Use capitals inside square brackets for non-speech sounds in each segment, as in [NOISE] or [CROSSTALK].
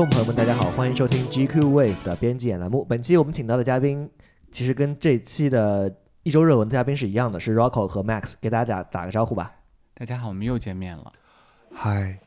众朋友们，大家好，欢迎收听 GQ Wave 的编辑眼栏目。本期我们请到的嘉宾，其实跟这期的一周热文的嘉宾是一样的，是 Rocco 和 Max，给大家打打个招呼吧。大家好，我们又见面了。嗨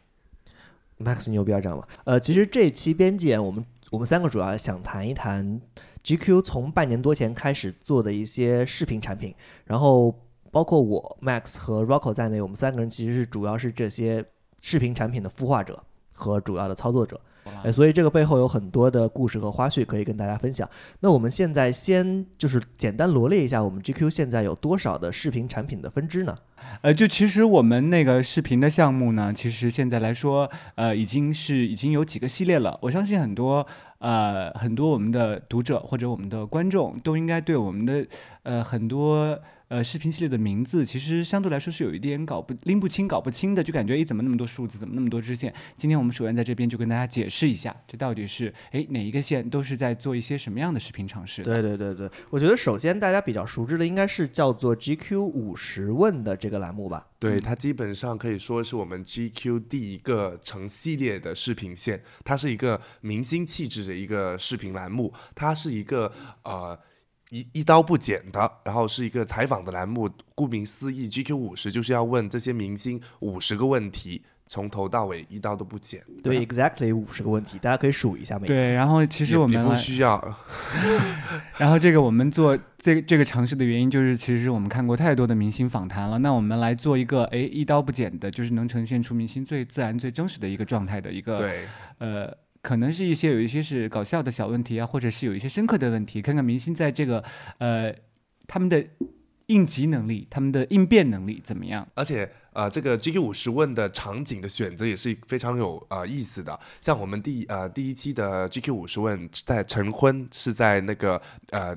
，Max 你有必要，这样吗。呃，其实这期编辑眼，我们我们三个主要想谈一谈 GQ 从半年多前开始做的一些视频产品，然后包括我 Max 和 Rocco 在内，我们三个人其实是主要是这些视频产品的孵化者和主要的操作者。哎，所以这个背后有很多的故事和花絮可以跟大家分享。那我们现在先就是简单罗列一下，我们 GQ 现在有多少的视频产品的分支呢？呃，就其实我们那个视频的项目呢，其实现在来说，呃，已经是已经有几个系列了。我相信很多呃很多我们的读者或者我们的观众都应该对我们的呃很多呃视频系列的名字，其实相对来说是有一点搞不拎不清、搞不清的，就感觉诶怎么那么多数字，怎么那么多支线？今天我们首先在这边就跟大家解释一下，这到底是诶哪一个线都是在做一些什么样的视频尝试？对对对对，我觉得首先大家比较熟知的应该是叫做 GQ 五十问的这个栏目吧。对，它基本上可以说是我们 GQ 第一个成系列的视频线，它是一个明星气质的一个视频栏目，它是一个呃一一刀不剪的，然后是一个采访的栏目。顾名思义，GQ 五十就是要问这些明星五十个问题，从头到尾一刀都不剪。对，exactly 五十个问题，大家可以数一下每对，然后其实我们不需要，[LAUGHS] 然后这个我们做这这个尝试的原因，就是其实我们看过太多的明星访谈了，那我们来做一个哎一刀不剪的，就是能呈现出明星最自然、最真实的一个状态的一个对呃。可能是一些有一些是搞笑的小问题啊，或者是有一些深刻的问题，看看明星在这个呃他们的应急能力、他们的应变能力怎么样。而且呃，这个 GQ 五十问的场景的选择也是非常有呃意思的。像我们第呃第一期的 GQ 五十问在晨昏是在那个呃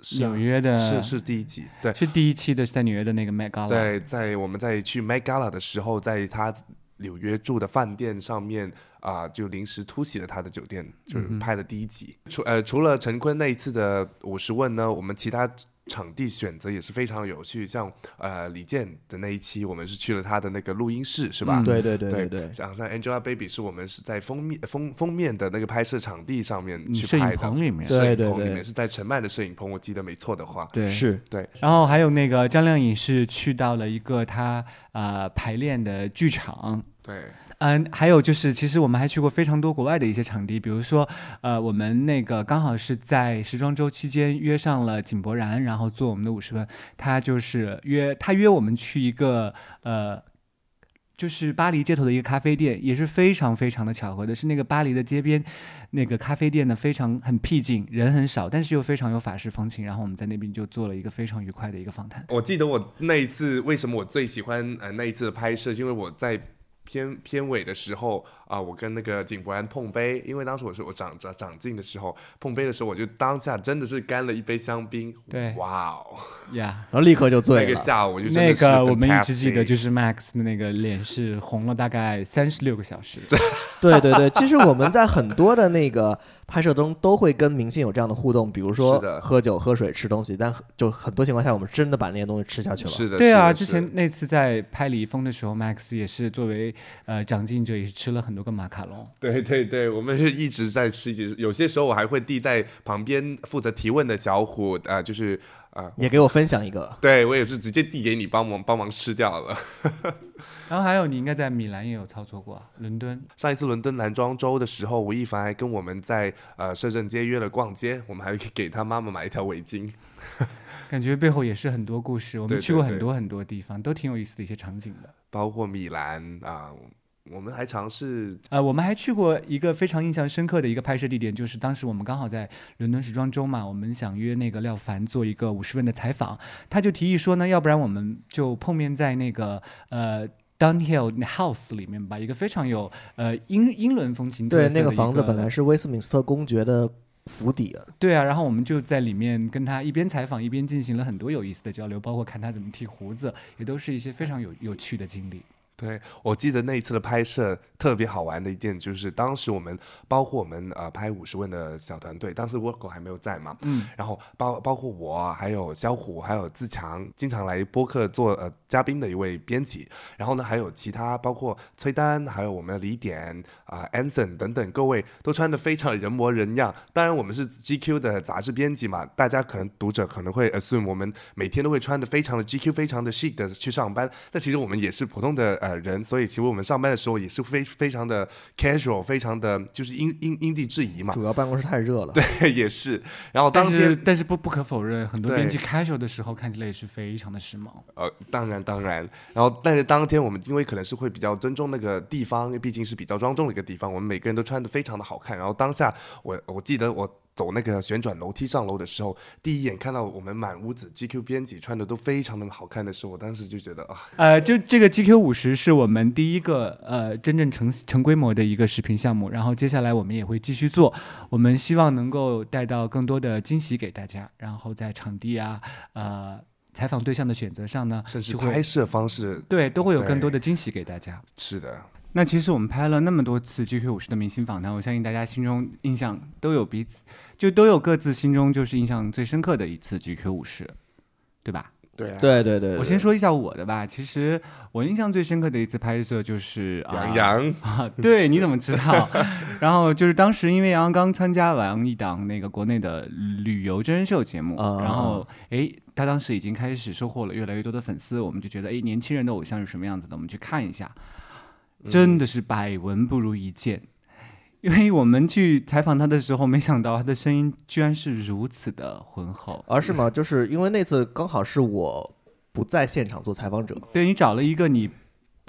是纽约的是是第一集，对是第一期的，是在纽约的那个 Met Gala。对，在我们在去 Met Gala 的时候，在他纽约住的饭店上面啊、就临时突袭了他的酒店，就是拍了第一集。除呃除了陈坤那一次的五十问呢，我们其他。场地选择也是非常有趣，像呃李健的那一期，我们是去了他的那个录音室，是吧？嗯对对对对对对，像像 Angelababy 是我们是在封面封封面的那个拍摄场地上面嗯摄影去拍的，棚里面。对摄影对对棚里面是在陈曼的摄影棚，我记得没错的话，对。是。对，然后还有那个张靓颖是去到了一个她呃排练的剧场，对，嗯，还有就是，其实我们还去过非常多国外的一些场地，比如说，呃，我们那个刚好是在时装周期间约上了井柏然，然后做我们的五十分，他就是约他约我们去一个呃。就是巴黎街头的一个咖啡店，也是非常非常的巧合的，是那个巴黎的街边，那个咖啡店呢非常很僻静，人很少，但是又非常有法式风情。然后我们在那边就做了一个非常愉快的一个访谈。我记得我那一次为什么我最喜欢呃那一次的拍摄，因为我在片片尾的时候啊、我跟那个井柏然碰杯，因为当时我是我长长长进的时候碰杯的时候，我就当下真的是干了一杯香槟，对哇哦，呀、然后立刻就醉了那个。下午我就真那的是个我们一直记得，就是 Max 的那个脸是红了大概三十六个小时。[LAUGHS] 对对对，其实我们在很多的那个拍摄中都会跟明星有这样的互动，比如说是的喝酒、喝水、吃东西，但就很多情况下我们真的把那些东西吃下去了。是的，对啊，之前那次在拍李易峰的时候，Max 也是作为呃长进者，也是吃了很多个马卡龙。对对对，我们是一直在吃，一直有些时候我还会递在旁边负责提问的小虎，呃，就是呃，也给我分享一个。对我也是直接递给你帮忙帮忙吃掉了。[LAUGHS] 然后还有你应该在米兰也有操作过啊，伦敦。上一次伦敦男装周的时候，吴亦凡还跟我们在呃摄政街约了逛街，我们还给他妈妈买一条围巾。[LAUGHS] 感觉背后也是很多故事，我们去过很多很多地方，都挺有意思的一些场景的。包括米兰啊、我们还尝试呃，我们还去过一个非常印象深刻的一个拍摄地点，就是当时我们刚好在伦敦时装周嘛，我们想约那个廖凡做一个五十问的采访，他就提议说呢，要不然我们就碰面在那个呃。Downhill House 里面吧，一个非常有呃英英伦风情特对，色的一那个房子本来是威斯敏斯特公爵的府邸啊，对啊，然后我们就在里面跟他一边采访一边进行了很多有意思的交流，包括看他怎么剃胡子，也都是一些非常有有趣的经历。对，我记得那一次的拍摄特别好玩的一件，就是当时我们包括我们呃拍五十问的小团队，当时 Worko 还没有在嘛，嗯，然后包包括我，还有肖虎，还有自强，经常来播客做呃嘉宾的一位编辑，然后呢还有其他包括崔丹，还有我们的李典啊、Anson 等等各位都穿的非常人模人样。当然我们是 GQ 的杂志编辑嘛，大家可能读者可能会 assume 我们每天都会穿的非常的 GQ，非常的 chic 的去上班，但其实我们也是普通的呃人，所以其实我们上班的时候也是非非常的 casual，非常的就是因因因地制宜嘛。主要办公室太热了。对，[LAUGHS] 也是。然后当但是天但是不不可否认，很多编辑 casual 的时候看起来也是非常的时髦。呃，当然当然，然后但是当天我们因为可能是会比较尊重那个地方，因为毕竟是比较庄重的一个地方，我们每个人都穿的非常的好看。然后当下我我记得我走那个旋转楼梯上楼的时候，第一眼看到我们满屋子 GQ 编辑穿的都非常的好看的时候，我当时就觉得啊，呃，就这个 GQ 五十是我们第一个呃真正成成规模的一个视频项目，然后接下来我们也会继续做，我们希望能够带到更多的惊喜给大家，然后在场地啊呃采访对象的选择上呢，甚至拍摄方式对都会有更多的惊喜给大家。是的，那其实我们拍了那么多次 GQ 五十的明星访谈，我相信大家心中印象都有彼此，就都有各自心中就是印象最深刻的一次 GQ 五十，对吧？对啊，对对对，我先说一下我的吧。其实我印象最深刻的一次拍摄就是啊杨洋，[LAUGHS] 啊，对，你怎么知道？然后就是当时因为杨洋刚参加完一档那个国内的旅游真人秀节目，啊然后诶，他当时已经开始收获了越来越多的粉丝，我们就觉得诶，年轻人的偶像是什么样子的，我们去看一下。真的是百闻不如一见，因为我们去采访他的时候，没想到他的声音居然是如此的浑厚。而是吗？就是因为那次刚好是我不在现场做采访者，对你找了一个你，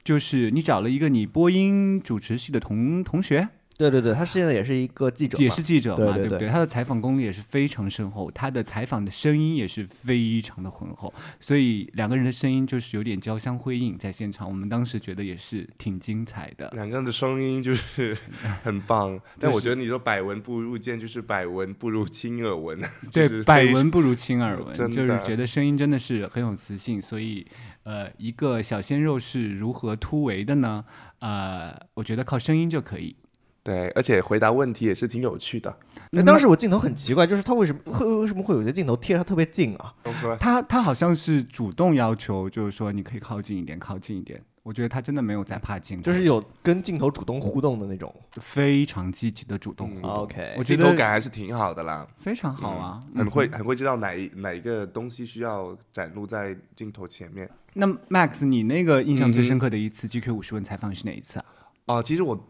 就是你找了一个你播音主持系的同同学，对对对，他现在也是一个记者，也是记者嘛？对对对他的采访功力也是非常深厚，他的采访的声音也是非常的浑厚，所以两个人的声音就是有点交相辉映，在现场我们当时觉得也是挺精彩的。两个人的声音就是很棒，[LAUGHS] 但我觉得你说百闻不如见，就是百闻不如亲耳闻，[LAUGHS] 对，百闻不如亲耳闻，就是觉得声音真的是很有磁性，所以呃，一个小鲜肉是如何突围的呢？呃，我觉得靠声音就可以。对，而且回答问题也是挺有趣的。那当时我镜头很奇怪，就是他为什么会为什么会有些镜头贴着他特别近啊？他他好像是主动要求，就是说你可以靠近一点，靠近一点。我觉得他真的没有在怕镜头，就是有跟镜头主动互动的那种。非常积极的主动互动。OK 我觉得镜头感还是挺好的啦，非常好啊，嗯很会很会知道哪一哪一个东西需要展露在镜头前面。那 Max，你那个印象最深刻的一次 GQ 五十问采访是哪一次啊？哦、其实我。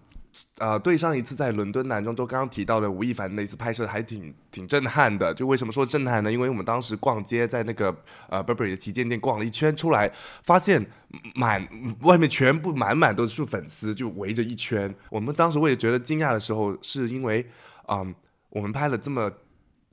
呃，对上一次在伦敦男装周刚刚提到的吴亦凡那一次拍摄还挺挺震撼的。就为什么说震撼呢？因为我们当时逛街，在那个呃 Burberry 的旗舰店逛了一圈出来，发现满外面全部满满都是粉丝，就围着一圈。我们当时我也觉得惊讶的时候，是因为嗯，我们拍了这么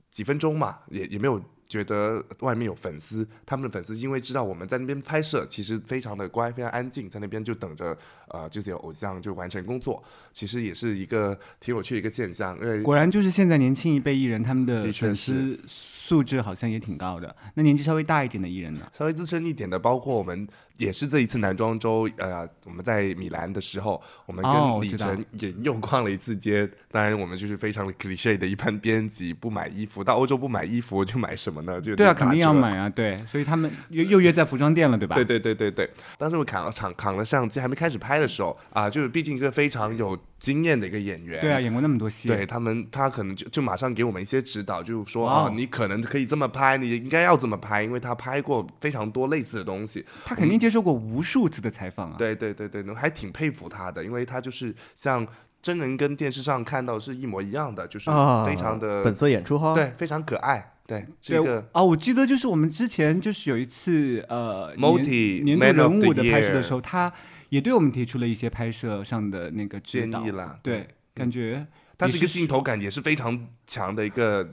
几分钟嘛，也也没有觉得外面有粉丝，他们的粉丝因为知道我们在那边拍摄，其实非常的乖，非常安静，在那边就等着呃这些偶像就完成工作，其实也是一个挺有趣的一个现象，因为果然就是现在年轻一辈艺人，他们的粉丝素质好像也挺高的。那年纪稍微大一点的艺人呢？稍微资深一点的，包括我们也是这一次男装周，呃，我们在米兰的时候，我们跟李晨也又逛了一次街。当然，我们就是非常的 cliche 的一般编辑，不买衣服，到欧洲不买衣服就买什么对啊，肯定要买啊，对，所以他们又又约在服装店了，对吧？对对对对对，当时我扛了扛扛了相机，还没开始拍的时候啊，就是毕竟一个非常有经验的一个演员，对啊，演过那么多戏，对他们，他可能就就马上给我们一些指导，就是说啊，你可能可以这么拍，你应该要这么拍，因为他拍过非常多类似的东西。他肯定接受过无数次的采访啊。对对对对，我还挺佩服他的，因为他就是像真人跟电视上看到是一模一样的，就是啊，非常的、本色演出哈。，对，非常可爱，对，这个啊，我记得就是我们之前就是有一次呃 Multi 年年度人物的拍摄的时候，他也对我们提出了一些拍摄上的那个建议。啦。对，感觉他是一个镜头感也是非常强的一个，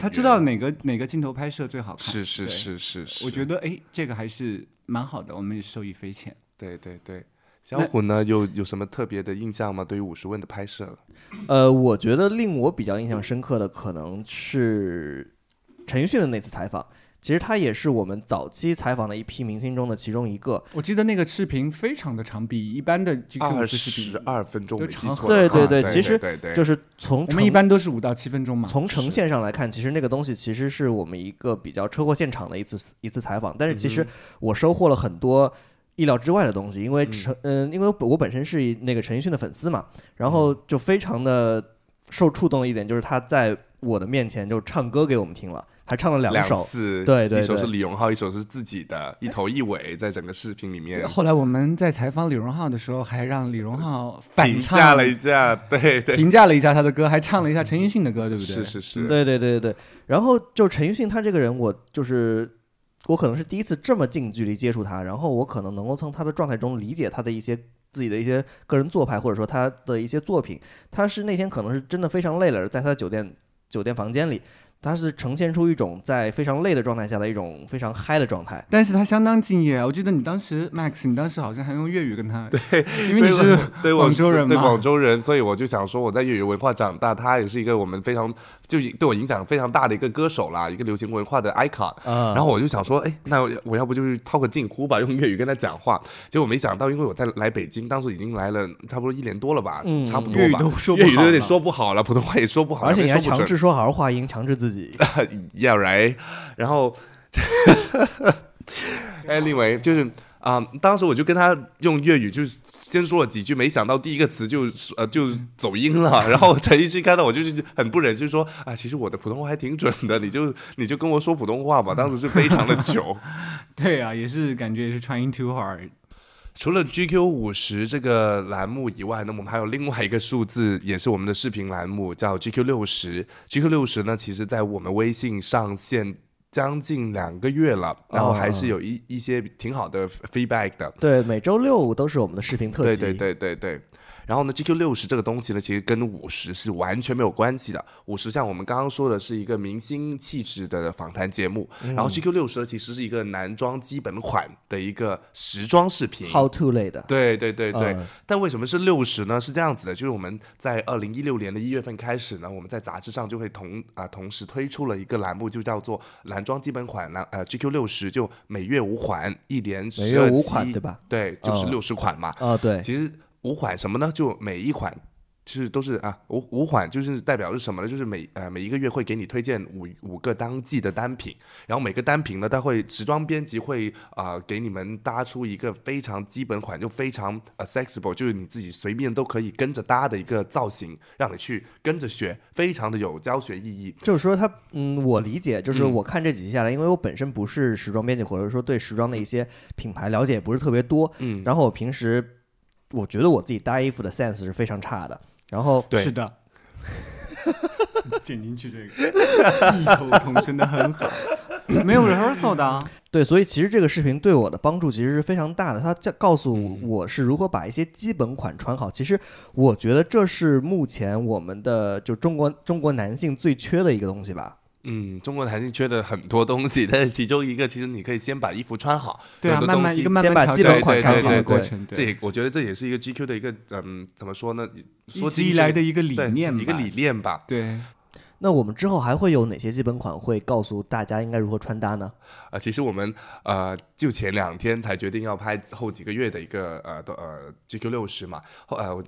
他知道哪个哪个镜头拍摄最好看。是是是是，我觉得哎，这个还是蛮好的，我们也受益匪浅。对对对。小虎呢，有有什么特别的印象吗？对于五十问的拍摄？呃，我觉得令我比较印象深刻的可能是陈奕迅的那次采访。其实他也是我们早期采访的一批明星中的其中一个。我记得那个视频非常的长，比一般的 GQ 二五十视频十二分钟，就长错的话对对对对其实对对就是从我们一般都是五到七分钟嘛。从呈现上来看，其实那个东西其实是我们一个比较车祸现场的一次一次采访，但是其实我收获了很多意料之外的东西，因为陈嗯、因为我本身是那个陈奕迅的粉丝嘛，然后就非常的受触动的一点就是他在我的面前就唱歌给我们听了，还唱了两首，次，对对一首是李荣浩，一首是自己的，一头一尾，在整个视频里面后来我们在采访李荣浩的时候，还让李荣浩反评唱价了一下，对对，评价了一下他的歌，还唱了一下陈奕迅的歌，对不对？是是是，对对对对对。然后就陈奕迅他这个人，我就是我可能是第一次这么近距离接触他，然后我可能能够从他的状态中理解他的一些自己的一些个人做派，或者说他的一些作品。他是那天可能是真的非常累了，在他的酒店酒店房间里。他是呈现出一种在非常累的状态下的一种非常嗨的状态，但是他相当敬业，我记得你当时 Max，你当时好像还用粤语跟他，对，因 [LAUGHS] 为你是对广州人对嘛广州人，所以我就想说我在粤语文化长大，他也是一个我们非常就对我影响非常大的一个歌手啦，一个流行文化的 icon。啊然后我就想说，哎，那我我要不就是套个近乎吧，用粤语跟他讲话。结果没想到，因为我在来北京，当时已经来了差不多一年多了吧，嗯差不多吧，粤语都说不好粤语都有点了说不好了，普通话也说不好，而且你还强制说儿化音，强制自己。[LAUGHS] Yeah, right。然后，[LAUGHS] anyway，就是啊、当时我就跟他用粤语，就是先说了几句，没想到第一个词就呃就走音了。[LAUGHS] 然后陈奕迅看到我就是很不忍心说啊，其实我的普通话还挺准的，你就你就跟我说普通话吧。当时就非常的糗。对啊，也是感觉也是 trying too hard。除了 GQ 五十这个栏目以外呢，我们还有另外一个数字，[LAUGHS] 也是我们的视频栏目，叫 GQ 六十。GQ 六十呢，其实在我们微信上线将近两个月了，然后还是有一一些挺好的 feedback 的。对，每周六都是我们的视频特辑。对对对对对。然后呢，GQ 六十这个东西呢，其实跟五十是完全没有关系的。五十像我们刚刚说的是一个明星气质的访谈节目，嗯然后 GQ 六十呢，其实是一个男装基本款的一个时装视频。How to 类的。对对对对，嗯但为什么是六十呢？是这样子的，就是我们在二零一六年的一月份开始呢，我们在杂志上就会同啊、同时推出了一个栏目，就叫做男装基本款男呃 GQ 六十，就每月五款，一连每十二月五款期对吧？对，就是嗯六十款嘛。啊，对，其实五款什么呢？就每一款。就是都是啊，五五款就是代表是什么呢？就是每呃每一个月会给你推荐五五个当季的单品，然后每个单品呢，它会时装编辑会啊、呃给你们搭出一个非常基本款，就非常 accessible，就是你自己随便都可以跟着搭的一个造型，让你去跟着学，非常的有教学意义。就是说它，嗯，我理解，就是嗯我看这几期下来，因为我本身不是时装编辑，或者说对时装的一些品牌了解也不是特别多，嗯，然后我平时我觉得我自己搭衣服的 sense 是非常差的，然后对是的。[LAUGHS] 剪进去这个，异口同声的很好，[LAUGHS] 没有 rehearsal 的啊。[LAUGHS] 对，所以其实这个视频对我的帮助其实是非常大的，它教告诉嗯我是如何把一些基本款穿好。其实我觉得这是目前我们的就中国中国男性最缺的一个东西吧。嗯，中国男性缺的很多东西，但是其中一个，其实你可以先把衣服穿好，对啊，慢慢一个慢先把慢调整的过程，这也我觉得这也是一个 GQ 的一个嗯，怎么说呢？说一直以来的一个理念，一个理念吧。对。那我们之后还会有哪些基本款会告诉大家应该如何穿搭呢？啊，其实我们呃就前两天才决定要拍后几个月的一个呃的呃 GQ 六十嘛，后呃我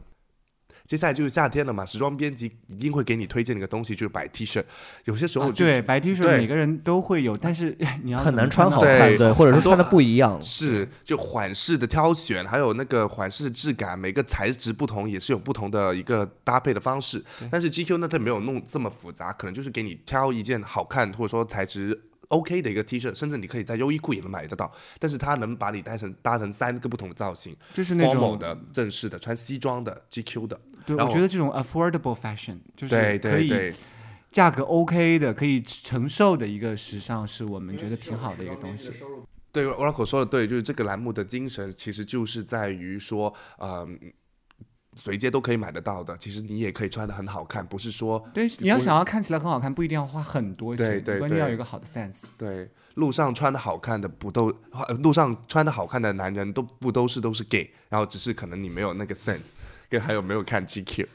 接下来就是夏天了嘛，时装编辑一定会给你推荐的一个东西就是白 T 恤，有些时候、啊对，白 T 恤每个人都会有，但是 [LAUGHS] 你要很难穿好看，对对，或者说很多穿的不一样。是就款式的挑选，还有那个款式的质感，每个材质不同，也是有不同的一个搭配的方式。但是 GQ 呢，它没有弄这么复杂，可能就是给你挑一件好看或者说材质 OK 的一个 T 恤，甚至你可以在优衣库也能买得到。但是它能把你搭成搭成三个不同的造型就是那，formal 种的、正式的、穿西装的、GQ 的。对，我觉得这种 affordable fashion 就是对可以对对，价格 OK 的，可以承受的一个时尚，是我们觉得挺好的一个东西。对，Oracle 说的对，就是这个栏目的精神其实就是在于说，嗯。随街都可以买得到的，其实你也可以穿的很好看，不是说对，你要想要看起来很好看，不一定要花很多钱，对对关键要有一个好的 sense。对，路上穿的好看的不都，呃路上穿的好看的男人都不都是都是 gay，然后只是可能你没有那个 sense，跟还有没有看 GQ。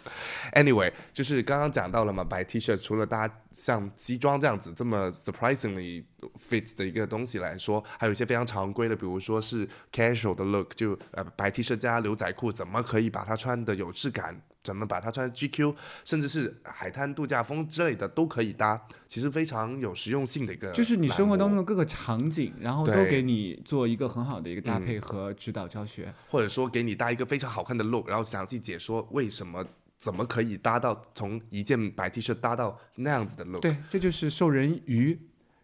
Anyway，就是刚刚讲到了嘛，白 T 恤除了大家像西装这样子这么 surprisingly fit 的一个东西来说，还有一些非常常规的，比如说是 casual 的 look，就呃白 T 恤加牛仔裤，怎么可以把它穿的有质感？怎么把它穿 GQ，甚至是海滩度假风之类的都可以搭，其实非常有实用性的一个。就是你生活当中的各个场景，然后都给你做一个很好的一个搭配和指导教学。或者说给你搭一个非常好看的 look，然后详细解说为什么怎么可以搭到从一件白 T 恤搭到那样子的 look。对，这就是授人鱼，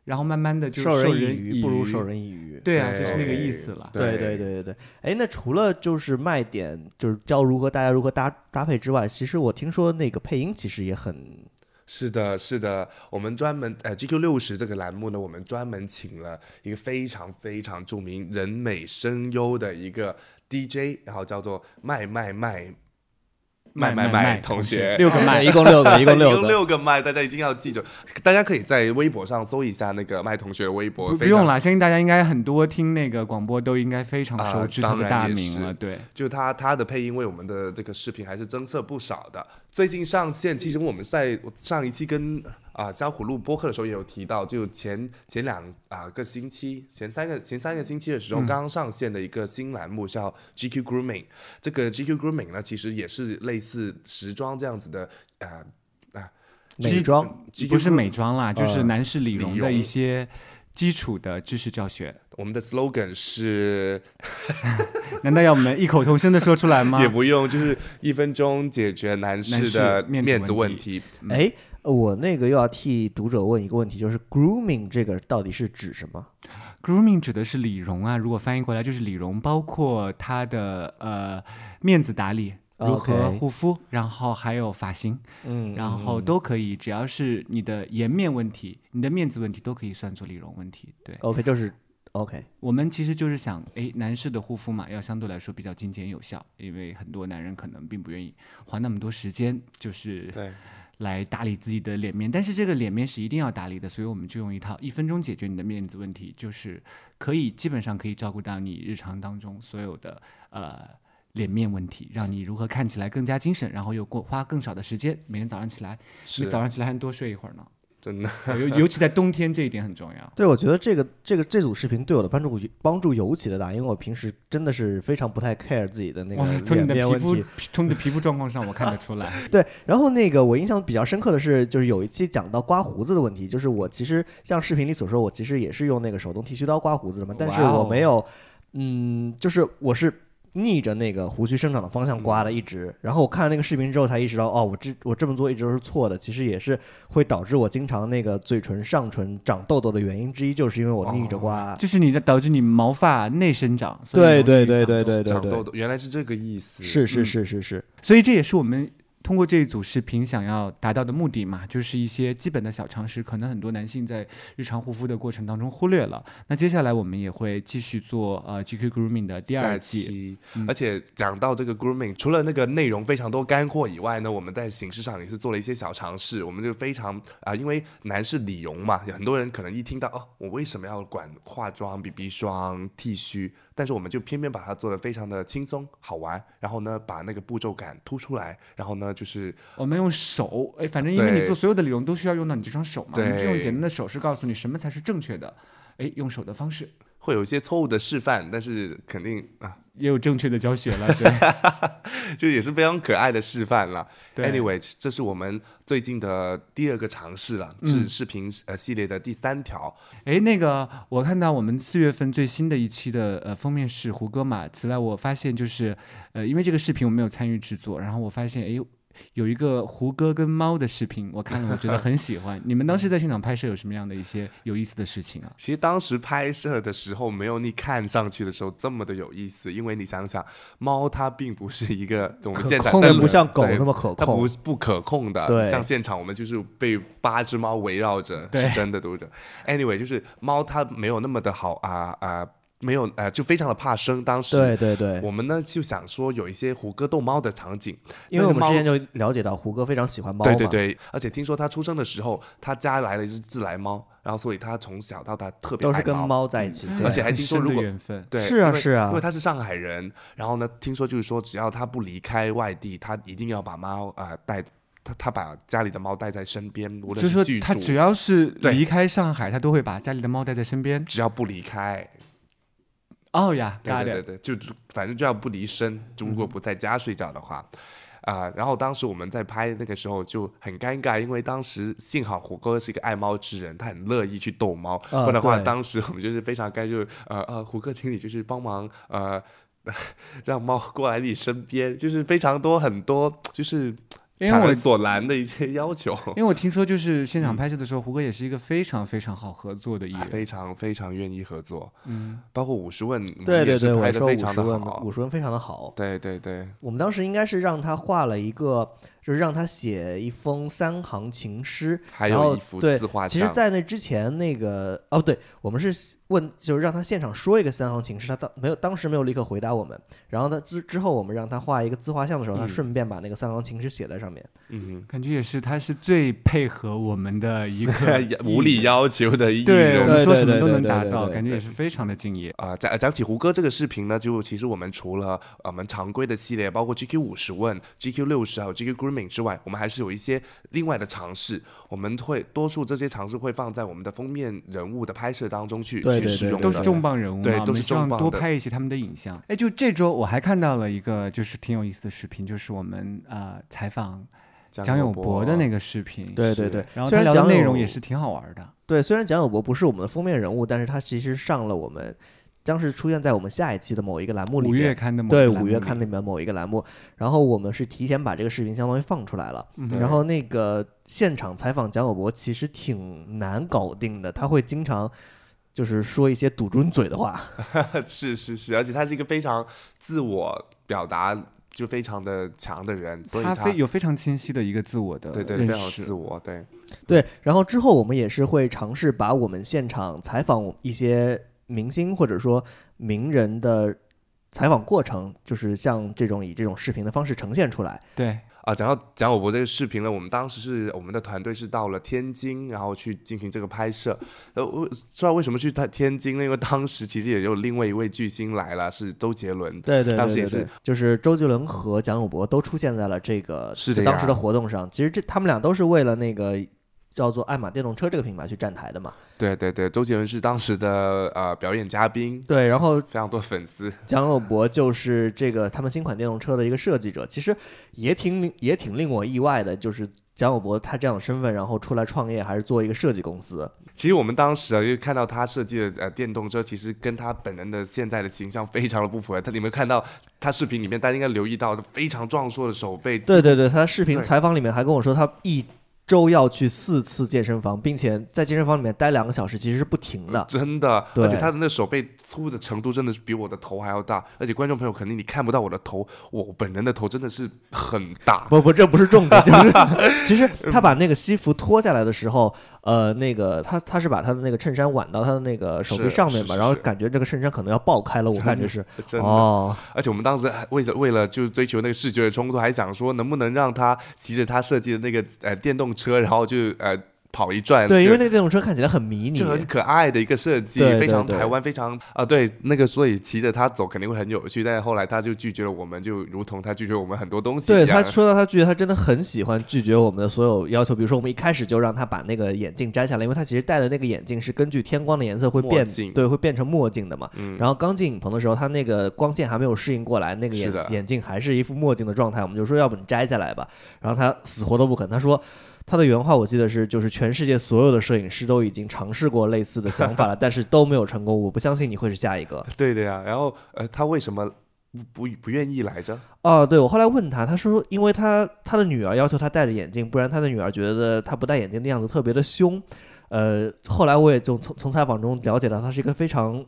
然后慢慢的就授人人以鱼不如授人以渔。对啊，就是那个意思了。对对对对对，哎，那除了就是卖点，就是教如何大家如何搭搭配之外，其实我听说那个配音其实也很是的，是的，我们专门呃 GQ 六十这个栏目呢，我们专门请了一个非常非常著名、人美声优的一个 DJ，然后叫做麦麦麦麦麦麦同同学，六个麦 [LAUGHS] 一共六个，一共六个。六个麦，大家一定要记住。大家可以在微博上搜一下那个麦同学的微博，不不用了，相信大家应该很多听那个广播都应该非常啊熟知他的大名了。对，就他他的配音为我们的这个视频还是增色不少的。最近上线，其实我们在上一期跟啊肖虎录播客的时候也有提到，就前前两啊个星期，前三个前三个星期的时候，刚上线的一个新栏目叫 GQ Grooming。这个 GQ Grooming 呢，其实也是类似时装这样子的啊啊美妆不是美妆啦，就是呃男士理容的一些基础的知识教学。我们的 slogan 是 [LAUGHS] 难道要我们异口同声的说出来吗也？不用，就是一分钟解决男男士士的面子面子问问题。哎，我那个又要替读者问一个问题，就是 grooming 这个到底是指什么？Grooming 指的是理容啊，如果翻译过来就是理容，包括他的呃面子打理。如何护肤，然后还有发型，嗯，然后都可以，只要是你的颜面问题、你的面子问题，都可以算作理容问题。对 OK 就是 OK，我们其实就是想，哎，男士的护肤嘛，要相对来说比较精简有效，因为很多男人可能并不愿意花那么多时间，就是对，来打理自己的脸面，但是这个脸面是一定要打理的，所以我们就用一套一分钟解决你的面子问题，就是可以基本上可以照顾到你日常当中所有的呃脸面问题，让你如何看起来更加精神，然后又过花更少的时间，每天早上起来，你早上起来还能多睡一会儿呢，真的。[LAUGHS] 尤尤其在冬天这一点很重要。对，我觉得这个这个这组视频对我的帮助帮助尤其的大，因为我平时真的是非常不太 care 自己的那个哇，从你脸的皮肤面问题。从你的皮肤状况上，我看得出来。[LAUGHS] 对，然后那个我印象比较深刻的是，就是有一期讲到刮胡子的问题，就是我其实像视频里所说，我其实也是用那个手动剃须刀刮胡子的嘛，但是我没有，嗯，就是我是。逆着那个胡须生长的方向刮的，一直。然后我看了那个视频之后，才意识到，哦，我这我这么做一直都是错的。其实也是会导致我经常那个嘴唇上唇长痘痘的原因之一，就是因为我逆着刮。就是你的导致你毛发内生长，对对对长对对对对长痘，痘，原来是这个意思。是是嗯是是是，所以这也是我们通过这一组视频想要达到的目的嘛，就是一些基本的小常识，可能很多男性在日常护肤的过程当中忽略了。那接下来我们也会继续做呃 GQ Grooming 的第二季。期，嗯而且讲到这个 grooming，除了那个内容非常多干货以外呢，我们在形式上也是做了一些小尝试。我们就非常啊、因为男士理容嘛，有很多人可能一听到哦，我为什么要管化妆、BB 霜、剃须？但是我们就偏偏把它做的非常的轻松好玩，然后呢，把那个步骤感突出来，然后呢，就是我们用手，哎，反正因为你做所有的理容都需要用到你这双手嘛，我们就用简单的手势告诉你什么才是正确的，哎，用手的方式。会有一些错误的示范，但是肯定啊，也有正确的教学了，[LAUGHS] 对就也是非常可爱的示范了。对 Anyway，这是我们最近的第二个尝试了，嗯是视频呃系列的第三条。哎，那个我看到我们四月份最新的一期的呃封面是胡歌嘛。此外，我发现就是呃，因为这个视频我没有参与制作，然后我发现哎。有一个胡歌跟猫的视频，我看了，我觉得很喜欢。你们当时在现场拍摄有什么样的一些有意思的事情啊？其实当时拍摄的时候，没有你看上去的时候这么的有意思，因为你想想，猫它并不是一个我们现在但不像狗那么可控它不。是不可控的。对像现场我们就是被八只猫围绕着，是真的读者。Anyway，就是猫它没有那么的好啊啊。没有呃，就非常的怕生。当时对对对，我们呢就想说有一些胡歌逗猫的场景，因为我们之前就了解到胡歌非常喜欢猫嘛，对对对，而且听说他出生的时候，他家来了一只自来猫，然后所以他从小到大特别都是跟爱猫。在一起，对。而且还听说如果缘分，对，是啊是啊。因为他是上海人，然后呢，听说就是说，只要他不离开外地，他一定要把猫啊、呃带，他他把家里的猫带在身边，无论就是说，他只要是离开上海，他都会把家里的猫带在身边。只要不离开，哦呀，对对对对，就就反正就要不离身，就如果不在家睡觉的话。啊、然后当时我们在拍那个时候就很尴尬，因为当时幸好胡歌是一个爱猫之人，他很乐意去逗猫，啊不然的话，当时我们就是非常尴尬，就是呃呃，胡歌，请你就是帮忙呃，[LAUGHS] 让猫过来你身边，就是非常多很多就是因为我所拦的一些要求，[LAUGHS] 因为我听说就是现嗯。场拍摄的时候，胡歌也是一个非常非常好合作的艺人。非常非常愿意合作，嗯，包括五十问，对对对，也是拍我说五的非常的十问，好。五，十问非常的好。对对对，我们当时应该是让他画了一个，就是让他写一封三行情诗，还然后有一幅对自画其实，在那之前，那个哦，对，我们是问，就是让他现场说一个三行情诗，他当没有，当时没有立刻回答我们。然后他之之后，我们让他画一个自画像的时候，他嗯顺便把那个三行情诗写在上面。嗯感觉也是他是最配合我们的一个，[LAUGHS] 无理要求的艺对，我。们说什么都能达到，感觉也是非常的敬业。啊、讲讲起胡歌这个视频呢，就其实我们除了呃我们常规的系列，包括 GQ 五十问、GQ 六十还有 GQ Grooming 之外，我们还是有一些另外的尝试。我们会多数这些尝试会放在我们的封面人物的拍摄当中去对对对去使用，都是重磅人物嘛，对都是我们希望重磅的多拍一些他们的影像。哎，就这周我还看到了一个就是挺有意思的视频，就是我们呃采访蒋友柏的那个，视频。对对对，然后他聊的虽然蒋友内容也是挺好玩的。对，虽然蒋友柏不是我们的封面人物，但是他其实上了我们将是出现在我们下一期的某一个栏目里五月面。刊的某对五月刊里面某一个栏目，然后我们是提前把这个视频相当于放出来了，嗯。然后那个现场采访蒋友柏其实挺难搞定的，他会经常就是说一些堵住你嘴的话，[LAUGHS] 是是是，而且他是一个非常自我表达就非常的强的人，所以他他非有非常清晰的一个自我的对对非常识自我，对。对，然后之后我们也是会尝试把我们现场采访一些明星或者说名人的采访过程，就是像这种以这种视频的方式呈现出来。对，啊，讲到蒋友博这个视频呢，我们当时是我们的团队是到了天津，然后去进行这个拍摄。呃，我知道为什么去他天津呢？因为当时其实也有另外一位巨星来了，是周杰伦。对对当时也是对对对，就是周杰伦和蒋友博都出现在了这个是的当时的活动上。其实这他们俩都是为了那个叫做爱玛电动车这个品牌去站台的嘛。对对对，周杰伦是当时的呃表演嘉宾，对，然后非常多粉丝。蒋友柏就是这个他们新款电动车的一个设计者，其实也挺也挺令我意外的，就是蒋友柏他这样的身份，然后出来创业，还是做一个设计公司。其实我们当时啊，就看到他设计的呃电动车，其实跟他本人的现在的形象非常的不符合。他你们看到他视频里面，大家应该留意到非常壮硕的手背，对对对，他视频采访里面还跟我说，他一周要去四次健身房，并且在健身房里面待两个小时，其实是不停的。真的，而且他的那手背粗的程度真的是比我的头还要大，而且观众朋友肯定你看不到我的头，我本人的头真的是很大。不不，这不是重点，就是 [LAUGHS] 其实他把那个西服脱下来的时候，呃，那个他他是把他的那个衬衫挽到他的那个手臂上面嘛，然后感觉这个衬衫可能要爆开了，我感觉是。[LAUGHS] 真的，哦，而且我们当时还为了为了就追求那个视觉的冲突，还想说能不能让他骑着他设计的那个呃电动车，然后就呃跑一转，对，因为那个电动车看起来很迷你就，很可爱的一个设计，非常台湾，非常啊、对那个，所以骑着它走肯定会很有趣。但是后来他就拒绝了我们，就如同他拒绝我们很多东西对。他说到他拒绝，他真的很喜欢拒绝我们的所有要求。比如说，我们一开始就让他把那个眼镜摘下来，因为他其实戴的那个眼镜是根据天光的颜色会变，对，会变成墨镜的嘛。嗯，然后刚进影棚的时候，他那个光线还没有适应过来，那个眼眼镜还是一副墨镜的状态。我们就说，要不你摘下来吧。然后他死活都不肯。他说，他的原话我记得是，就是全世界所有的摄影师都已经尝试过类似的想法了，但是都没有成功。我不相信你会是下一个。[LAUGHS] 对的呀。然后呃，他为什么不不不愿意来着？哦，对，我后来问他，他说，因为他他的女儿要求他戴着眼镜，不然他的女儿觉得他不戴眼镜的样子特别的凶。呃，后来我也就从从采访中了解到，他是一个非常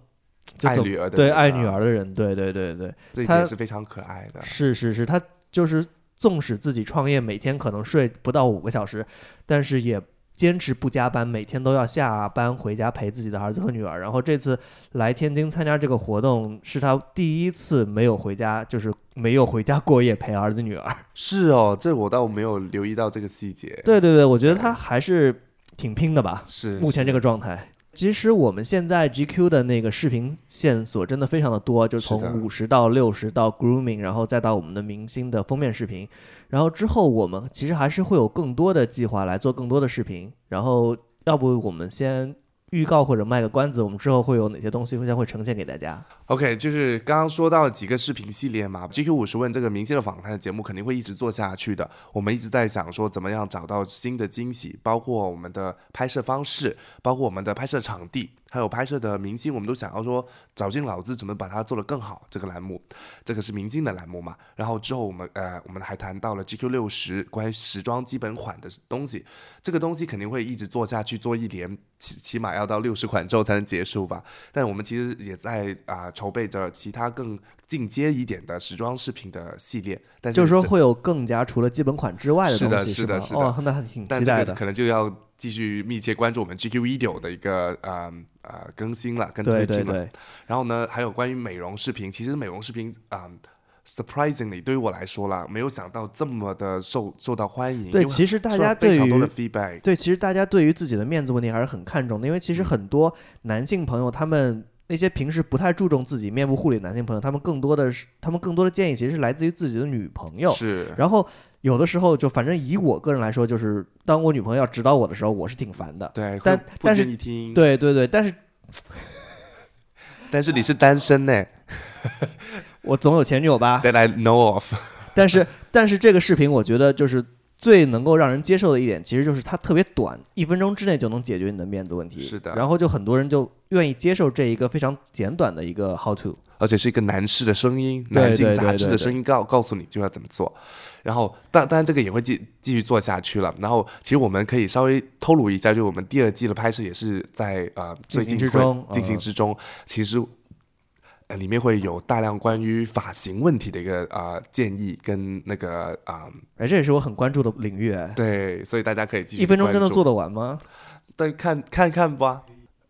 爱女儿的对爱女儿的人，对对对对，这一他点是非常可爱的。是是是，他就是纵使自己创业，每天可能睡不到五个小时，但是也坚持不加班，每天都要下班回家陪自己的儿子和女儿。然后这次来天津参加这个活动，是他第一次没有回家，就是没有回家过夜陪儿子女儿。[LAUGHS] 是哦，这我倒没有留意到这个细节。对对对，我觉得他还是挺拼的吧。是目前这个状态。其实我们现在 GQ 的那个视频线索真的非常的多，就是从五十到六十到 grooming，然后再到我们的明星的封面视频，然后之后我们其实还是会有更多的计划来做更多的视频，然后要不我们先预告或者卖个关子，我们之后会有哪些东西会将会呈现给大家？OK，就是刚刚说到几个视频系列嘛，GQ 五十问这个明星的访谈节目肯定会一直做下去的。我们一直在想说怎么样找到新的惊喜，包括我们的拍摄方式，包括我们的拍摄场地，还有拍摄的明星，我们都想要说绞尽脑汁怎么把它做得更好。这个栏目，这个是明星的栏目嘛。然后之后我们呃，我们还谈到了 GQ 六十关于时装基本款的东西，这个东西肯定会一直做下去，做一年，起起码要到六十款之后才能结束吧。但我们其实也在啊、筹备着其他更进阶一点的时装饰品的系列，但是就是说会有更加除了基本款之外的是的东西，吗是的是的哦，那还挺期待的。个可能就要继续密切关注我们 GQ Video 的一个呃呃更新了，跟推进了。对对对，然后呢，还有关于美容视频，其实美容视频啊、surprisingly 对于我来说啦，没有想到这么的受受到欢迎。对，其实大家对于对，其实大家对于自己的面子问题还是很看重的，因为其嗯实很多男性朋友他们。那些平时不太注重自己面部护理的男性朋友，他们更多的是，他们更多的建议其实是来自于自己的女朋友。是然后有的时候就反正以我个人来说，就是当我女朋友要指导我的时候，我是挺烦的。对，但但是你听，对对对，但是但是你是单身呢 [LAUGHS] 我总有前女友吧。，that I know of。但是但是这个视频，我觉得就是最能够让人接受的一点，其实就是它特别短，一分钟之内就能解决你的面子问题。是的然后就很多人就愿意接受这一个非常简短的一个 how to。而且是一个男士的声音，男性杂志的声音告告诉你就要怎么做。然后，但当然这个也会继继续做下去了。然后，其实我们可以稍微透露一下，就我们第二季的拍摄也是在呃最近进行之中进行嗯之中。其实。呃，里面会有大量关于发型问题的一个呃建议跟那个啊、哎，这也是我很关注的领域。哎，对，所以大家可以继续一分钟真的做得完吗？但看看看吧。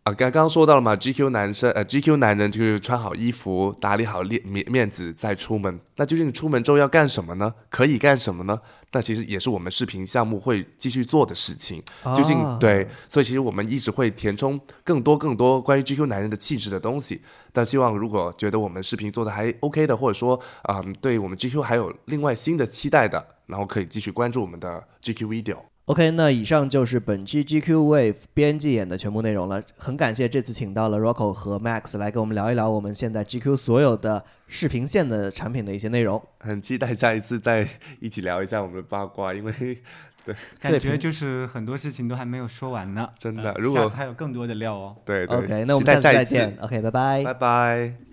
啊，刚刚说到了嘛，GQ 男生呃，GQ 男人就是穿好衣服，打理好面面面子再出门。那究竟出门之后要干什么呢？可以干什么呢？那其实也是我们视频项目会继续做的事情。究竟、啊对，所以其实我们一直会填充更多更多关于 GQ 男人的气质的东西。但希望如果觉得我们视频做的还 OK 的，或者说啊、嗯对我们 GQ 还有另外新的期待的，然后可以继续关注我们的 GQ Video。OK，那以上就是本期 GQ Wave 编辑演的全部内容了。很感谢这次请到了 Rocco 和 Max 来跟我们聊一聊我们现在 GQ 所有的视频线的产品的一些内容。很期待下一次再一起聊一下我们的八卦，因为 [LAUGHS] 对感觉就是很多事情都还没有说完呢。真的呃如果下次还有更多的料哦。对对 OK，那我们下次再见。OK，拜拜。拜拜。